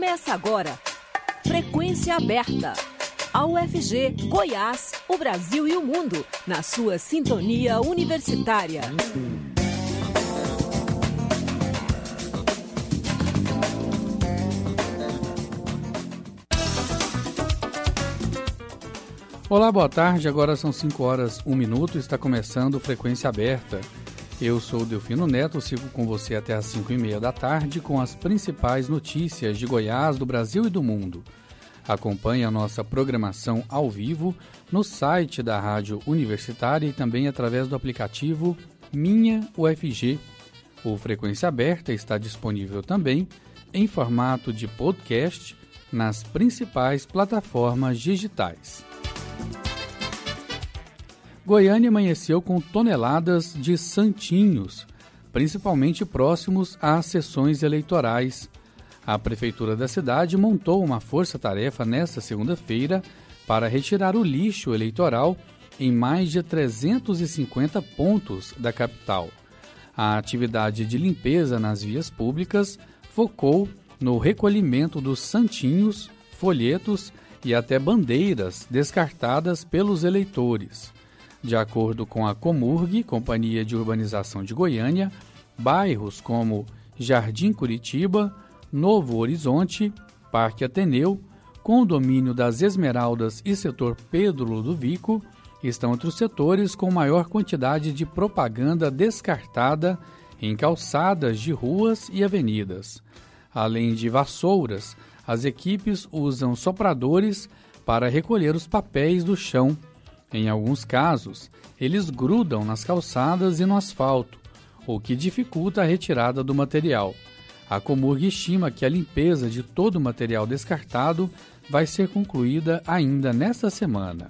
Começa agora. Frequência aberta. A UFG, Goiás, o Brasil e o mundo, na sua sintonia universitária. Olá, boa tarde. Agora são 5 horas 1 minuto. Está começando Frequência Aberta. Eu sou Delfino Neto, sigo com você até às 5 e meia da tarde com as principais notícias de Goiás, do Brasil e do mundo. Acompanhe a nossa programação ao vivo no site da Rádio Universitária e também através do aplicativo Minha UFG. O Frequência Aberta está disponível também em formato de podcast nas principais plataformas digitais. Goiânia amanheceu com toneladas de santinhos, principalmente próximos às sessões eleitorais. A prefeitura da cidade montou uma força-tarefa nesta segunda-feira para retirar o lixo eleitoral em mais de 350 pontos da capital. A atividade de limpeza nas vias públicas focou no recolhimento dos santinhos, folhetos e até bandeiras descartadas pelos eleitores. De acordo com a Comurg, Companhia de Urbanização de Goiânia, bairros como Jardim Curitiba, Novo Horizonte, Parque Ateneu, Condomínio das Esmeraldas e setor Pedro Ludovico estão entre os setores com maior quantidade de propaganda descartada em calçadas de ruas e avenidas. Além de vassouras, as equipes usam sopradores para recolher os papéis do chão em alguns casos, eles grudam nas calçadas e no asfalto, o que dificulta a retirada do material. A Comurg estima que a limpeza de todo o material descartado vai ser concluída ainda nesta semana.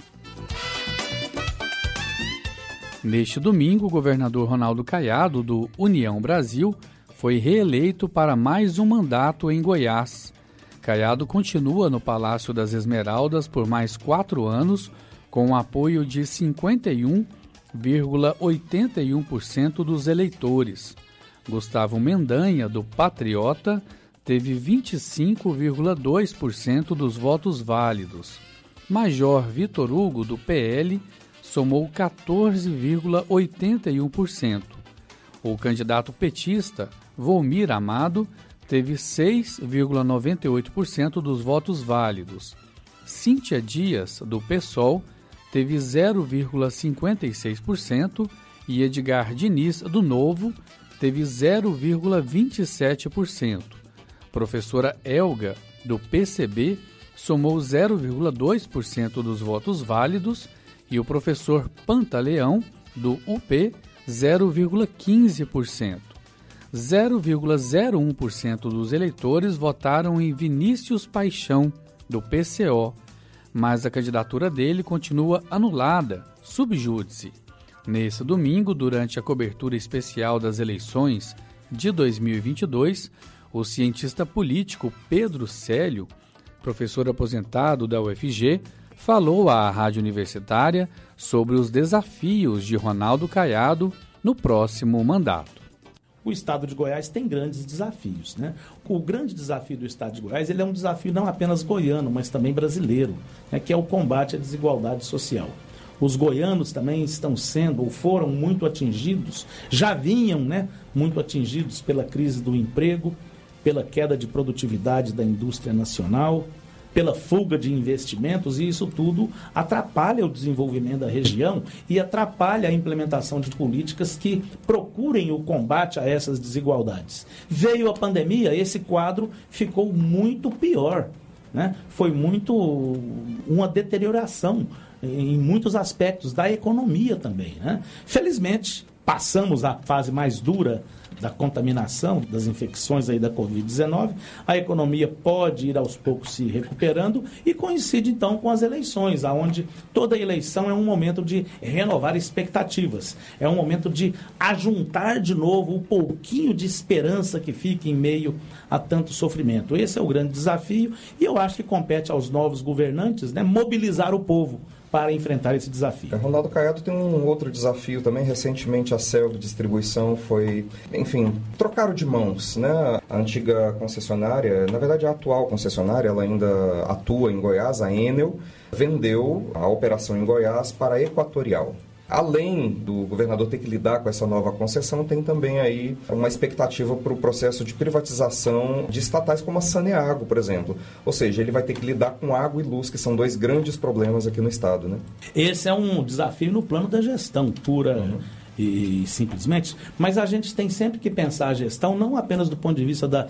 Neste domingo, o governador Ronaldo Caiado, do União Brasil, foi reeleito para mais um mandato em Goiás. Caiado continua no Palácio das Esmeraldas por mais quatro anos com o apoio de 51,81% dos eleitores. Gustavo Mendanha, do Patriota, teve 25,2% dos votos válidos. Major Vitor Hugo, do PL, somou 14,81%. O candidato petista, Volmir Amado, teve 6,98% dos votos válidos. Cíntia Dias, do PSOL, teve 0,56% e Edgar Diniz, do Novo, teve 0,27%. Professora Elga, do PCB, somou 0,2% dos votos válidos e o professor Pantaleão, do UP, 0,15%. 0,01% dos eleitores votaram em Vinícius Paixão, do PCO, mas a candidatura dele continua anulada, subjúdice. Nesse domingo, durante a cobertura especial das eleições de 2022, o cientista político Pedro Célio, professor aposentado da UFG, falou à rádio universitária sobre os desafios de Ronaldo Caiado no próximo mandato o estado de Goiás tem grandes desafios. Né? O grande desafio do estado de Goiás ele é um desafio não apenas goiano, mas também brasileiro, né? que é o combate à desigualdade social. Os goianos também estão sendo ou foram muito atingidos, já vinham né, muito atingidos pela crise do emprego, pela queda de produtividade da indústria nacional, pela fuga de investimentos, e isso tudo atrapalha o desenvolvimento da região e atrapalha a implementação de políticas que procurem o combate a essas desigualdades. Veio a pandemia, esse quadro ficou muito pior. Né? Foi muito uma deterioração em muitos aspectos da economia também. Né? Felizmente, passamos a fase mais dura da contaminação, das infecções aí da Covid-19, a economia pode ir aos poucos se recuperando e coincide então com as eleições, aonde toda eleição é um momento de renovar expectativas, é um momento de ajuntar de novo o pouquinho de esperança que fica em meio a tanto sofrimento. Esse é o grande desafio e eu acho que compete aos novos governantes né, mobilizar o povo para enfrentar esse desafio. É, Ronaldo Caiado tem um outro desafio também. Recentemente a Celg Distribuição foi, enfim, trocaram de mãos, né? A antiga concessionária, na verdade a atual concessionária, ela ainda atua em Goiás, a Enel, vendeu a operação em Goiás para a Equatorial. Além do governador ter que lidar com essa nova concessão, tem também aí uma expectativa para o processo de privatização de estatais como a Saneago, por exemplo. Ou seja, ele vai ter que lidar com água e luz, que são dois grandes problemas aqui no estado, né? Esse é um desafio no plano da gestão pura. Uhum e, simplesmente, mas a gente tem sempre que pensar a gestão não apenas do ponto de vista da,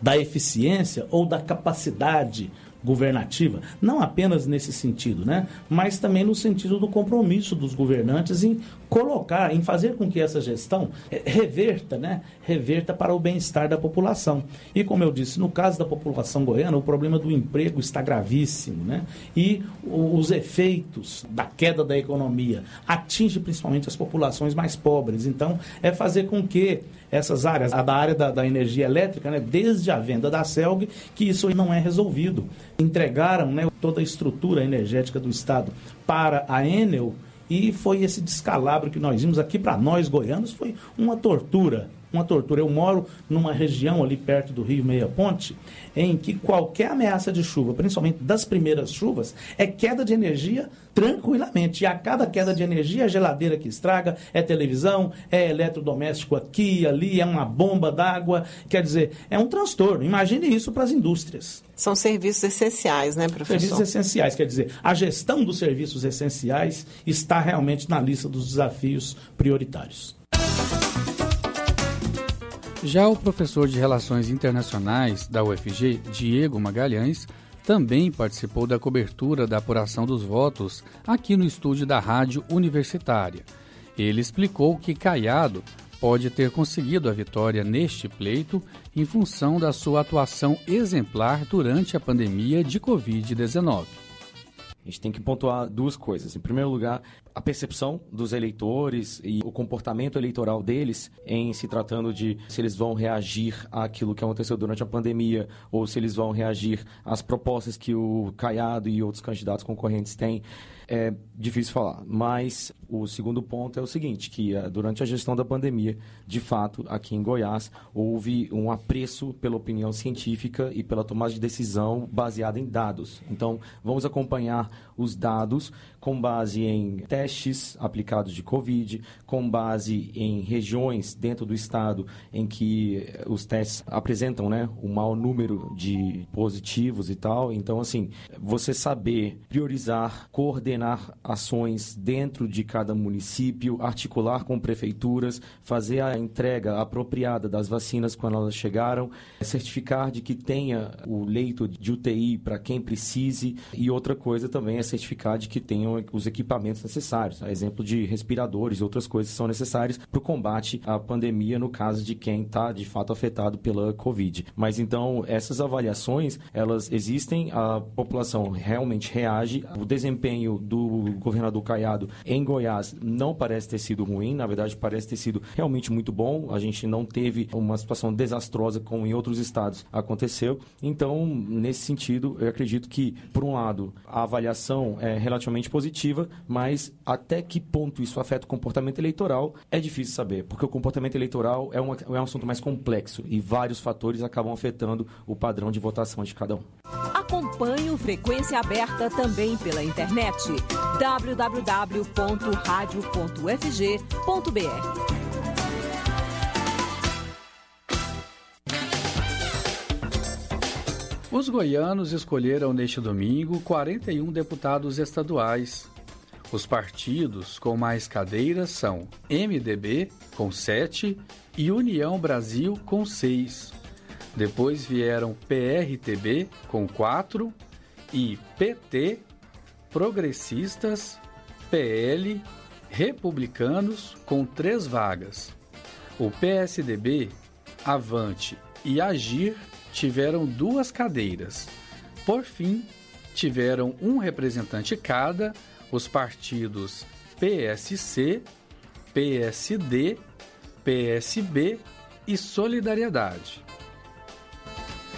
da eficiência ou da capacidade governativa, não apenas nesse sentido, né? mas também no sentido do compromisso dos governantes em colocar, em fazer com que essa gestão eh, reverta, né? reverta para o bem-estar da população. E como eu disse, no caso da população goiana, o problema do emprego está gravíssimo, né? E os efeitos da queda da economia atinge principalmente as populações mais pobres. Então, é fazer com que essas áreas, a da área da, da energia elétrica, né, desde a venda da CELG, que isso não é resolvido. Entregaram né, toda a estrutura energética do Estado para a Enel e foi esse descalabro que nós vimos aqui para nós goianos, foi uma tortura. Uma tortura. Eu moro numa região ali perto do Rio Meia Ponte, em que qualquer ameaça de chuva, principalmente das primeiras chuvas, é queda de energia tranquilamente. E a cada queda de energia, a geladeira que estraga, é televisão, é eletrodoméstico aqui, ali, é uma bomba d'água. Quer dizer, é um transtorno. Imagine isso para as indústrias. São serviços essenciais, né, professor? Serviços essenciais, quer dizer, a gestão dos serviços essenciais está realmente na lista dos desafios prioritários. Já o professor de Relações Internacionais da UFG, Diego Magalhães, também participou da cobertura da apuração dos votos aqui no estúdio da Rádio Universitária. Ele explicou que Caiado pode ter conseguido a vitória neste pleito em função da sua atuação exemplar durante a pandemia de Covid-19. A gente tem que pontuar duas coisas. Em primeiro lugar, a percepção dos eleitores e o comportamento eleitoral deles em se tratando de se eles vão reagir àquilo que aconteceu durante a pandemia ou se eles vão reagir às propostas que o Caiado e outros candidatos concorrentes têm é difícil falar. Mas o segundo ponto é o seguinte, que uh, durante a gestão da pandemia, de fato, aqui em Goiás, houve um apreço pela opinião científica e pela tomada de decisão baseada em dados. Então, vamos acompanhar os dados com base em testes aplicados de Covid, com base em regiões dentro do estado em que os testes apresentam né, um maior número de positivos e tal. Então, assim, você saber priorizar, coordenar ações dentro de cada município, articular com prefeituras, fazer a entrega apropriada das vacinas quando elas chegaram, certificar de que tenha o leito de UTI para quem precise e outra coisa também é certificar de que tenham os equipamentos necessários, a exemplo de respiradores e outras coisas que são necessárias para o combate à pandemia no caso de quem está de fato afetado pela Covid. Mas então essas avaliações elas existem, a população realmente reage, o desempenho do governador Caiado em Goiás não parece ter sido ruim, na verdade parece ter sido realmente muito bom. A gente não teve uma situação desastrosa como em outros estados aconteceu. Então, nesse sentido, eu acredito que, por um lado, a avaliação é relativamente positiva, mas até que ponto isso afeta o comportamento eleitoral é difícil saber, porque o comportamento eleitoral é, uma, é um assunto mais complexo e vários fatores acabam afetando o padrão de votação de cada um. Acompanhe o Frequência Aberta também pela internet www.radio.ufg.br. Os goianos escolheram neste domingo 41 deputados estaduais. Os partidos com mais cadeiras são MDB, com 7, e União Brasil, com 6. Depois vieram PRTB, com 4, e PT, Progressistas, PL, Republicanos, com 3 vagas. O PSDB, Avante e Agir tiveram duas cadeiras. Por fim, tiveram um representante cada os partidos PSC, PSD, PSB e Solidariedade.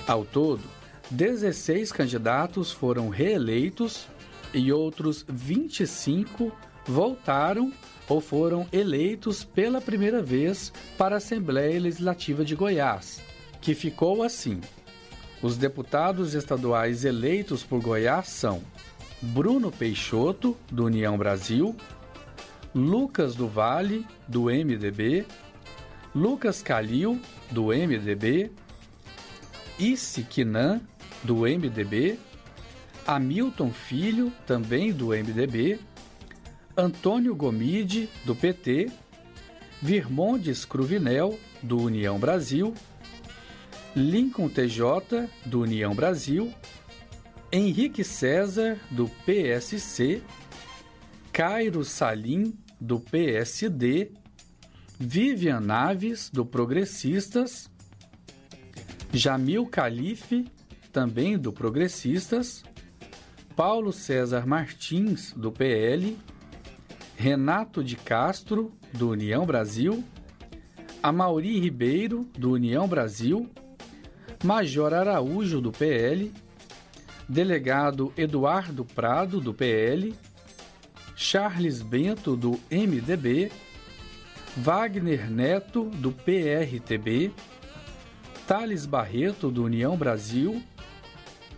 Ao todo, 16 candidatos foram reeleitos e outros 25 voltaram ou foram eleitos pela primeira vez para a Assembleia Legislativa de Goiás, que ficou assim. Os deputados estaduais eleitos por Goiás são Bruno Peixoto, do União Brasil, Lucas do Vale, do MDB, Lucas Calil, do MDB, Isse Quinan, do MDB, Hamilton Filho, também do MDB, Antônio Gomide, do PT, Virmondes Cruvinel, do União Brasil, Lincoln TJ, do União Brasil, Henrique César, do PSC, Cairo Salim, do PSD, Vivian Naves, do Progressistas, Jamil Calife, também do Progressistas, Paulo César Martins, do PL, Renato de Castro, do União Brasil, Amauri Ribeiro, do União Brasil, Major Araújo, do PL, Delegado Eduardo Prado, do PL, Charles Bento, do MDB, Wagner Neto, do PRTB, Thales Barreto, do União Brasil,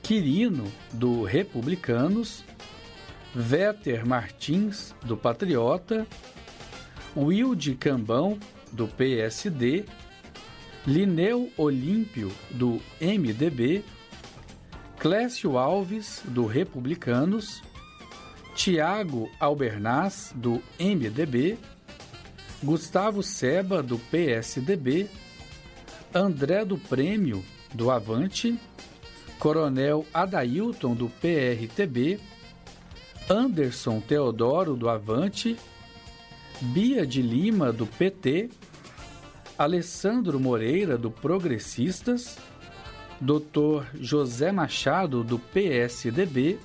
Quirino, do Republicanos, Véter Martins, do Patriota, Wilde Cambão, do PSD, Lineu Olímpio, do MDB, Clécio Alves, do Republicanos, Tiago Albernaz, do MDB, Gustavo Seba, do PSDB, André do Prêmio, do Avante, Coronel Adailton, do PRTB, Anderson Teodoro, do Avante, Bia de Lima, do PT, Alessandro Moreira, do Progressistas, Dr. José Machado, do PSDB,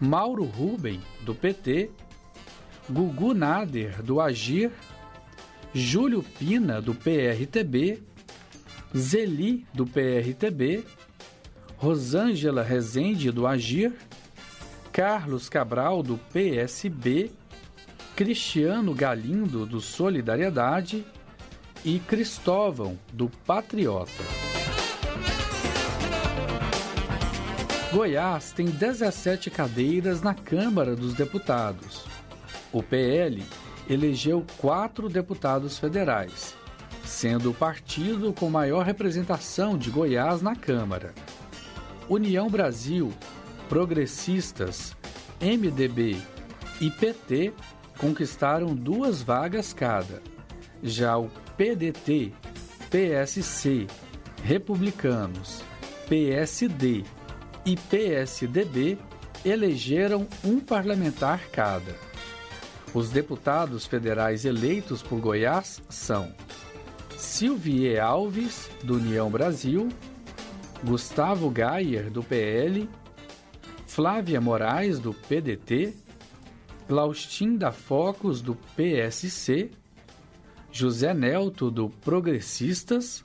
Mauro Ruben, do PT, Gugu Nader, do Agir, Júlio Pina, do PRTB, Zeli, do PRTB, Rosângela Rezende, do Agir, Carlos Cabral, do PSB, Cristiano Galindo, do Solidariedade e Cristóvão, do Patriota. Goiás tem 17 cadeiras na Câmara dos Deputados. O PL elegeu quatro deputados federais, sendo o partido com maior representação de Goiás na Câmara. União Brasil, Progressistas, MDB e PT conquistaram duas vagas cada. Já o PDT, PSC, Republicanos, PSD e PSDB elegeram um parlamentar cada. Os deputados federais eleitos por Goiás são Silvier Alves, do União Brasil, Gustavo Gayer, do PL, Flávia Moraes, do PDT, Glaustin da Focus, do PSC, José Nelto, do Progressistas,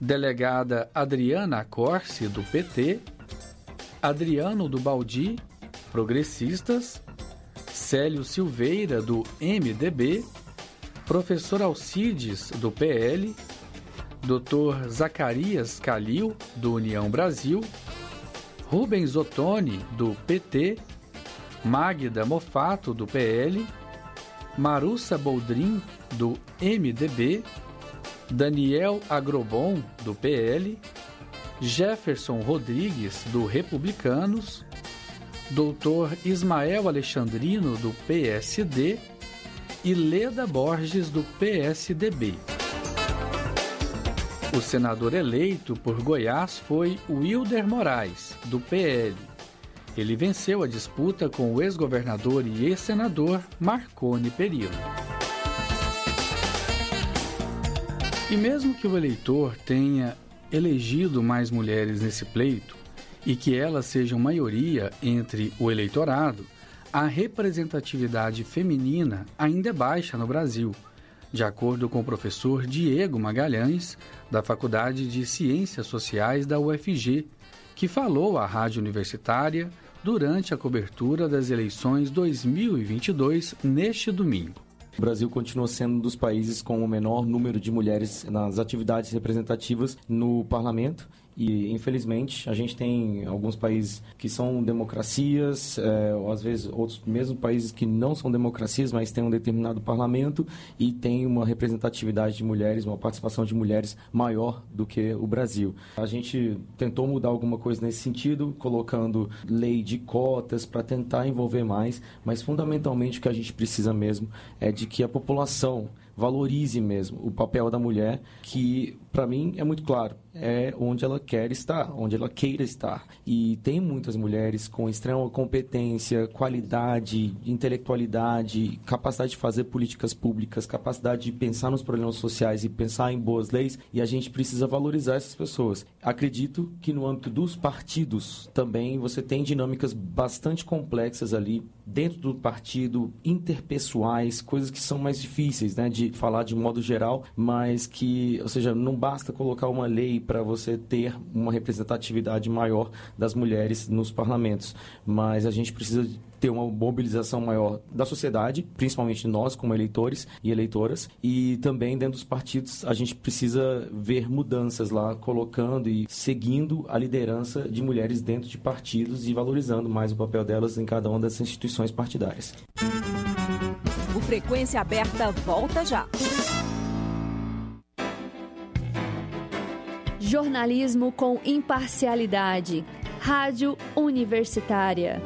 delegada Adriana Corse, do PT, Adriano do Baldi, Progressistas, Célio Silveira, do MDB, Professor Alcides, do PL, Dr. Zacarias Calil, do União Brasil, Rubens Ottoni, do PT, Magda Mofato, do PL, Marussa Boldrin, do MDB, Daniel Agrobon, do PL, Jefferson Rodrigues, do Republicanos, Dr. Ismael Alexandrino, do PSD e Leda Borges, do PSDB. O senador eleito por Goiás foi Wilder Moraes, do PL. Ele venceu a disputa com o ex-governador e ex-senador Marconi Perillo. E mesmo que o eleitor tenha elegido mais mulheres nesse pleito e que elas sejam maioria entre o eleitorado, a representatividade feminina ainda é baixa no Brasil, de acordo com o professor Diego Magalhães, da Faculdade de Ciências Sociais da UFG, que falou à Rádio Universitária durante a cobertura das eleições 2022 neste domingo. O Brasil continua sendo um dos países com o menor número de mulheres nas atividades representativas no parlamento e, infelizmente, a gente tem alguns países que são democracias, é, ou às vezes outros, mesmo países que não são democracias, mas têm um determinado parlamento e tem uma representatividade de mulheres, uma participação de mulheres maior do que o Brasil. A gente tentou mudar alguma coisa nesse sentido, colocando lei de cotas para tentar envolver mais, mas fundamentalmente o que a gente precisa mesmo é de que a população valorize mesmo o papel da mulher, que para mim é muito claro é onde ela quer estar, onde ela queira estar. E tem muitas mulheres com extrema competência, qualidade, intelectualidade, capacidade de fazer políticas públicas, capacidade de pensar nos problemas sociais e pensar em boas leis, e a gente precisa valorizar essas pessoas. Acredito que no âmbito dos partidos também você tem dinâmicas bastante complexas ali dentro do partido, interpessoais, coisas que são mais difíceis, né, de falar de modo geral, mas que, ou seja, não basta colocar uma lei para você ter uma representatividade maior das mulheres nos parlamentos. Mas a gente precisa ter uma mobilização maior da sociedade, principalmente nós como eleitores e eleitoras, e também dentro dos partidos a gente precisa ver mudanças lá, colocando e seguindo a liderança de mulheres dentro de partidos e valorizando mais o papel delas em cada uma das instituições partidárias. O Frequência Aberta volta já. Jornalismo com imparcialidade. Rádio Universitária.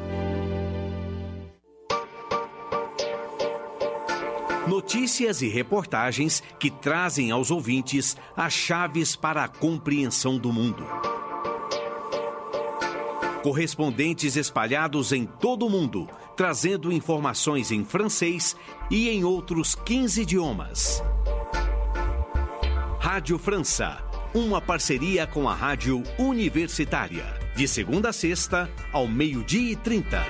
Notícias e reportagens que trazem aos ouvintes as chaves para a compreensão do mundo. Correspondentes espalhados em todo o mundo, trazendo informações em francês e em outros 15 idiomas. Rádio França uma parceria com a Rádio Universitária. De segunda a sexta, ao meio-dia e trinta.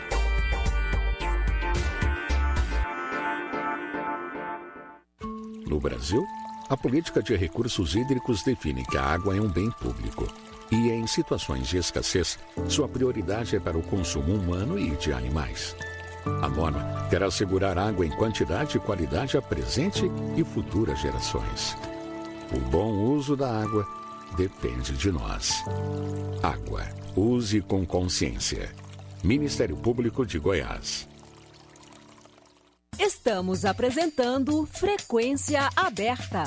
No Brasil, a política de recursos hídricos define que a água é um bem público. E em situações de escassez, sua prioridade é para o consumo humano e de animais. A norma quer assegurar água em quantidade e qualidade a presente e futuras gerações. O bom uso da água depende de nós. Água. Use com consciência. Ministério Público de Goiás. Estamos apresentando Frequência Aberta.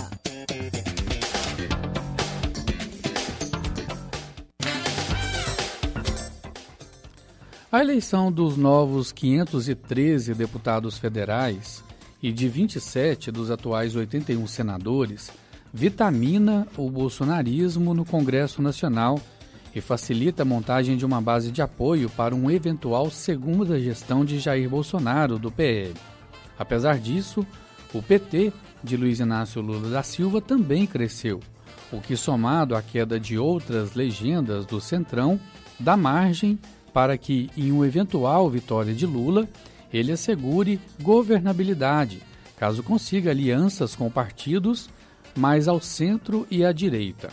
A eleição dos novos 513 deputados federais e de 27 dos atuais 81 senadores vitamina o bolsonarismo no Congresso Nacional e facilita a montagem de uma base de apoio para um eventual segunda gestão de Jair Bolsonaro do PL. Apesar disso, o PT de Luiz Inácio Lula da Silva também cresceu, o que, somado à queda de outras legendas do Centrão, dá margem para que, em uma eventual vitória de Lula, ele assegure governabilidade, caso consiga alianças com partidos mais ao centro e à direita.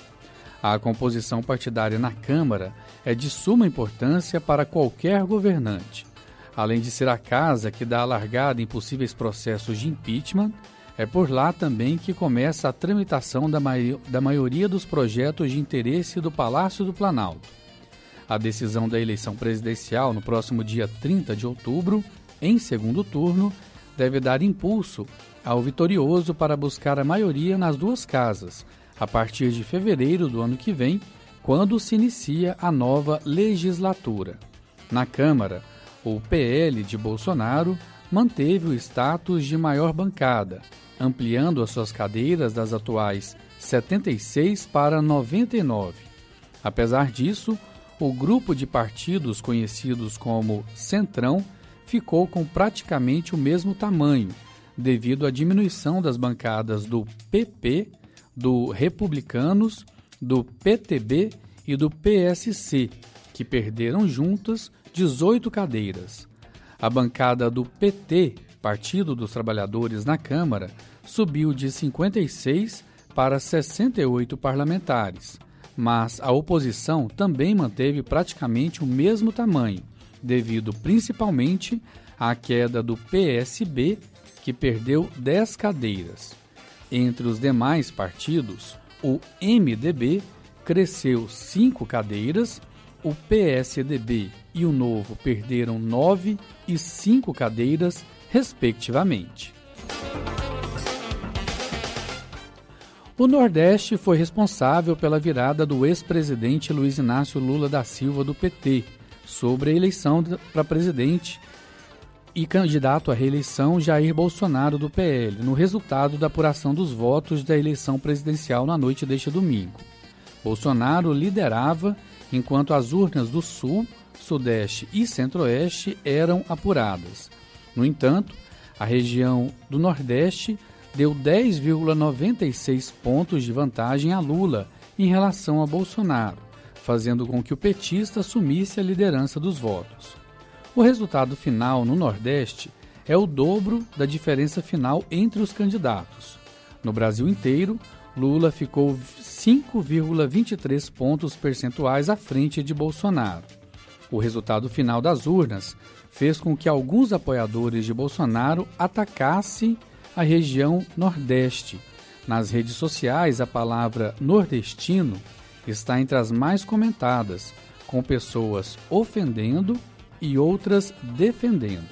A composição partidária na Câmara é de suma importância para qualquer governante. Além de ser a casa que dá a largada em possíveis processos de impeachment, é por lá também que começa a tramitação da, da maioria dos projetos de interesse do Palácio do Planalto. A decisão da eleição presidencial no próximo dia 30 de outubro, em segundo turno, deve dar impulso ao vitorioso para buscar a maioria nas duas casas, a partir de fevereiro do ano que vem, quando se inicia a nova legislatura. Na Câmara, o PL de Bolsonaro manteve o status de maior bancada, ampliando as suas cadeiras das atuais 76 para 99. Apesar disso, o grupo de partidos conhecidos como Centrão ficou com praticamente o mesmo tamanho, devido à diminuição das bancadas do PP, do Republicanos, do PTB e do PSC, que perderam juntas 18 cadeiras. A bancada do PT, Partido dos Trabalhadores na Câmara, subiu de 56 para 68 parlamentares, mas a oposição também manteve praticamente o mesmo tamanho, devido principalmente à queda do PSB, que perdeu 10 cadeiras. Entre os demais partidos, o MDB cresceu 5 cadeiras, o PSDB e o Novo perderam 9 e 5 cadeiras, respectivamente. O Nordeste foi responsável pela virada do ex-presidente Luiz Inácio Lula da Silva do PT sobre a eleição para presidente e candidato à reeleição Jair Bolsonaro do PL, no resultado da apuração dos votos da eleição presidencial na noite deste domingo. Bolsonaro liderava enquanto as urnas do Sul, Sudeste e Centro-Oeste eram apuradas. No entanto, a região do Nordeste deu 10,96 pontos de vantagem a Lula em relação a Bolsonaro, fazendo com que o petista assumisse a liderança dos votos. O resultado final no Nordeste é o dobro da diferença final entre os candidatos. No Brasil inteiro, Lula ficou 5,23 pontos percentuais à frente de Bolsonaro. O resultado final das urnas fez com que alguns apoiadores de Bolsonaro atacassem a região Nordeste. Nas redes sociais, a palavra nordestino está entre as mais comentadas, com pessoas ofendendo e outras defendendo.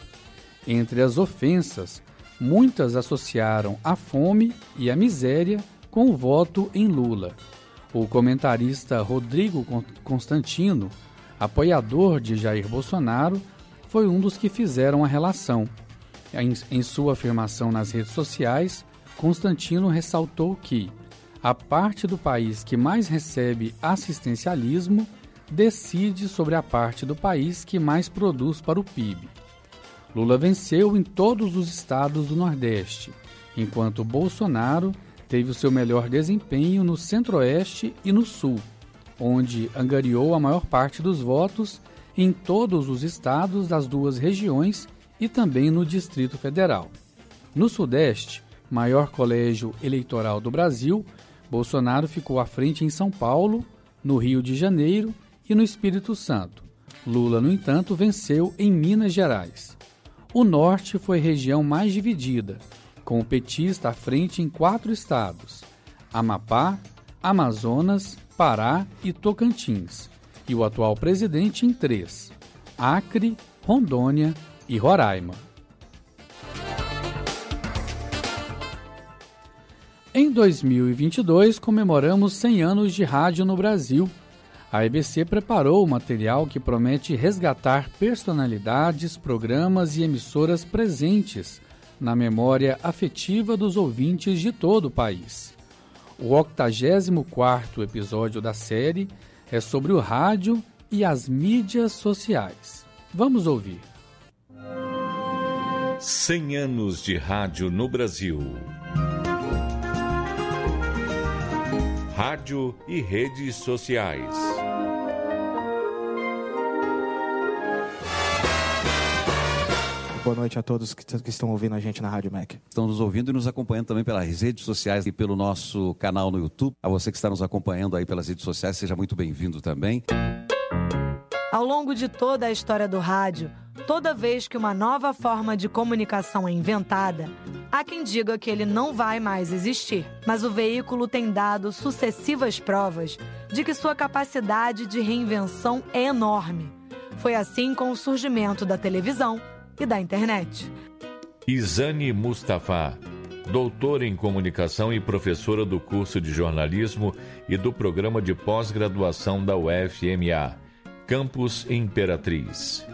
Entre as ofensas, muitas associaram a fome e a miséria com o voto em Lula. O comentarista Rodrigo Constantino, apoiador de Jair Bolsonaro, foi um dos que fizeram a relação. Em, sua afirmação nas redes sociais, Constantino ressaltou que a parte do país que mais recebe assistencialismo decide sobre a parte do país que mais produz para o PIB. Lula venceu em todos os estados do Nordeste, enquanto Bolsonaro teve o seu melhor desempenho no Centro-Oeste e no Sul, onde angariou a maior parte dos votos em todos os estados das duas regiões e também no Distrito Federal. No Sudeste, maior colégio eleitoral do Brasil, Bolsonaro ficou à frente em São Paulo, no Rio de Janeiro e no Espírito Santo. Lula, no entanto, venceu em Minas Gerais. O Norte foi região mais dividida, com o petista à frente em quatro estados: Amapá, Amazonas, Pará e Tocantins, e o atual presidente em três: Acre, Rondônia e Roraima. Em 2022, comemoramos 100 anos de rádio no Brasil. A EBC preparou o material que promete resgatar personalidades, programas e emissoras presentes na memória afetiva dos ouvintes de todo o país. O 84º episódio da série é sobre o rádio e as mídias sociais. Vamos ouvir. 100 anos de rádio no Brasil. Rádio e redes sociais. Boa noite a todos que, que, estão ouvindo a gente na Rádio Mac. Estão nos ouvindo e nos acompanhando também pelas redes sociais e pelo nosso canal no YouTube. A você que está nos acompanhando aí pelas redes sociais, seja muito bem-vindo também. Ao longo de toda a história do rádio, toda vez que uma nova forma de comunicação é inventada, há quem diga que ele não vai mais existir. Mas o veículo tem dado sucessivas provas de que sua capacidade de reinvenção é enorme. Foi assim com o surgimento da televisão e da internet. Isane Mustafa, doutora em comunicação e professora do curso de jornalismo e do programa de pós-graduação da UFMA Campus Imperatriz.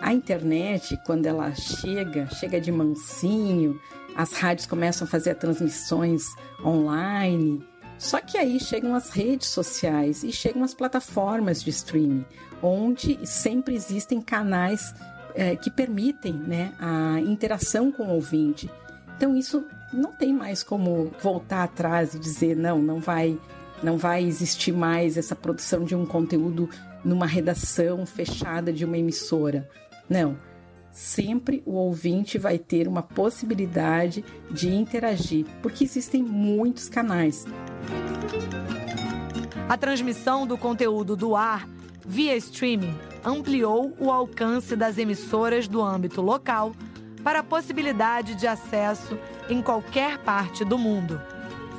A internet, quando ela chega, chega de mansinho, as rádios começam a fazer transmissões online. Só que aí chegam as redes sociais e chegam as plataformas de streaming, onde sempre existem canais é, que permitem né, a interação com o ouvinte. Então isso não tem mais como voltar atrás e dizer não, não vai, não vai existir mais essa produção de um conteúdo numa redação fechada de uma emissora. Não. Sempre o ouvinte vai ter uma possibilidade de interagir, porque existem muitos canais. A transmissão do conteúdo do ar via streaming, ampliou o alcance das emissoras do âmbito local para a possibilidade de acesso em qualquer parte do mundo.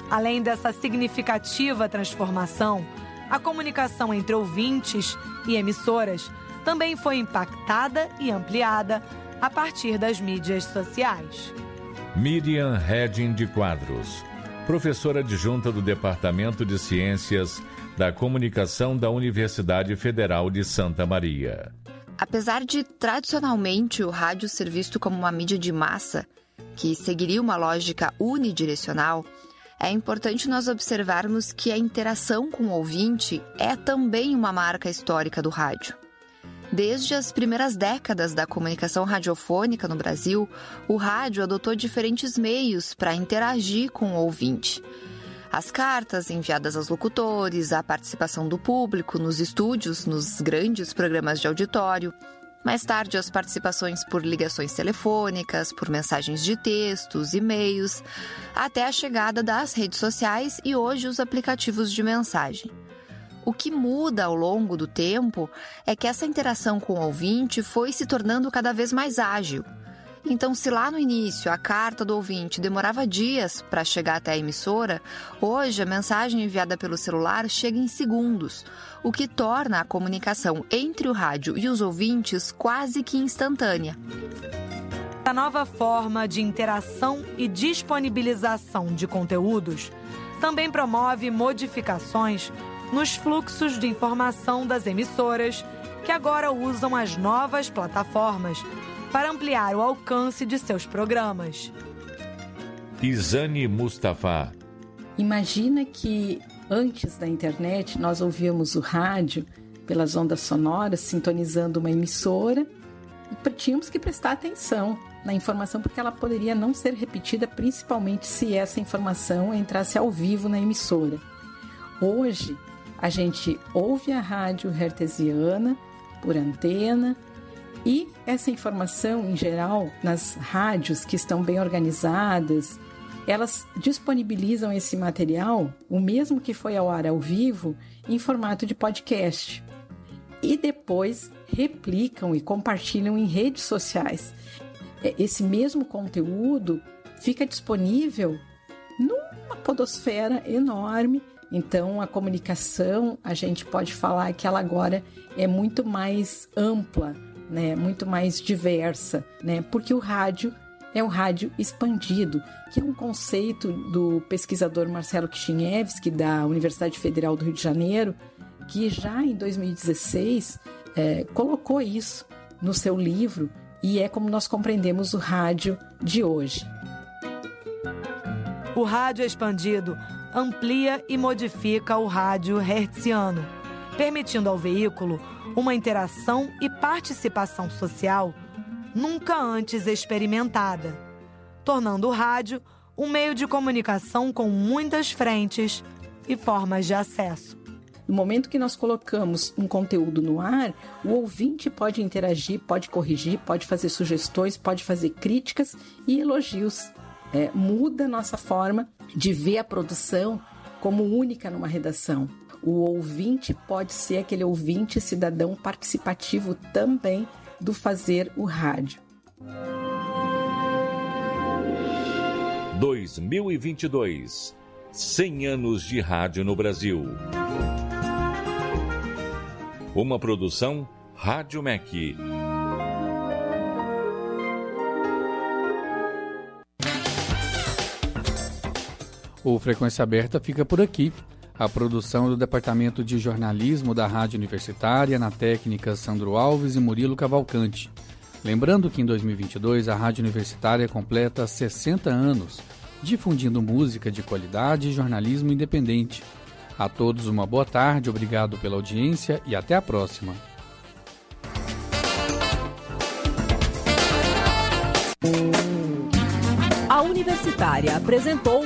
Além dessa significativa transformação, a comunicação entre ouvintes e emissoras também foi impactada e ampliada a partir das mídias sociais. Miriam Redding de Quadros, professora adjunta do Departamento de Ciências da Comunicação da Universidade Federal de Santa Maria. Apesar de tradicionalmente o rádio ser visto como uma mídia de massa, que seguiria uma lógica unidirecional, é importante nós observarmos que a interação com o ouvinte é também uma marca histórica do rádio. Desde as primeiras décadas da comunicação radiofônica no Brasil, o rádio adotou diferentes meios para interagir com o ouvinte. As cartas enviadas aos locutores, a participação do público nos estúdios, nos grandes programas de auditório, mais tarde, as participações por ligações telefônicas, por mensagens de textos, e-mails, até a chegada das redes sociais e hoje os aplicativos de mensagem. O que muda ao longo do tempo é que essa interação com o ouvinte foi se tornando cada vez mais ágil. Então, se lá no início a carta do ouvinte demorava dias para chegar até a emissora, hoje a mensagem enviada pelo celular chega em segundos, o que torna a comunicação entre o rádio e os ouvintes quase que instantânea. A nova forma de interação e disponibilização de conteúdos também promove modificações nos fluxos de informação das emissoras, que agora usam as novas plataformas para ampliar o alcance de seus programas. Isane Mustafa. Imagina que antes da internet nós ouvíamos o rádio pelas ondas sonoras, sintonizando uma emissora, e tínhamos que prestar atenção na informação porque ela poderia não ser repetida, principalmente se essa informação entrasse ao vivo na emissora. Hoje, a gente ouve a rádio hertziana por antena e essa informação, em geral, nas rádios que estão bem organizadas, elas disponibilizam esse material, o mesmo que foi ao ar ao vivo, em formato de podcast. E depois replicam e compartilham em redes sociais. É, esse mesmo conteúdo fica disponível numa podosfera enorme. Então, a comunicação, a gente pode falar que ela agora é muito mais ampla, né, muito mais diversa, né, porque o rádio é o rádio expandido, que é um conceito do pesquisador Marcelo Kishinevski, da Universidade Federal do Rio de Janeiro, que já em 2016 é, colocou isso no seu livro e é como nós compreendemos o rádio de hoje. O rádio expandido amplia e modifica o rádio hertziano, permitindo ao veículo uma interação e participação social nunca antes experimentada, tornando o rádio um meio de comunicação com muitas frentes e formas de acesso. No momento que nós colocamos um conteúdo no ar, o ouvinte pode interagir, pode corrigir, pode fazer sugestões, pode fazer críticas e elogios. É, muda nossa forma de ver a produção como única numa redação. O ouvinte pode ser aquele ouvinte cidadão participativo também do fazer o rádio. 2022 100 anos de rádio no Brasil. Uma produção Rádio MEC. O Frequência Aberta fica por aqui. A produção do Departamento de Jornalismo da Rádio Universitária, na técnica Sandro Alves e Murilo Cavalcante. Lembrando que em 2022 a Rádio Universitária completa 60 anos, difundindo música de qualidade e jornalismo independente. A todos uma boa tarde, obrigado pela audiência e até a próxima. A Universitária apresentou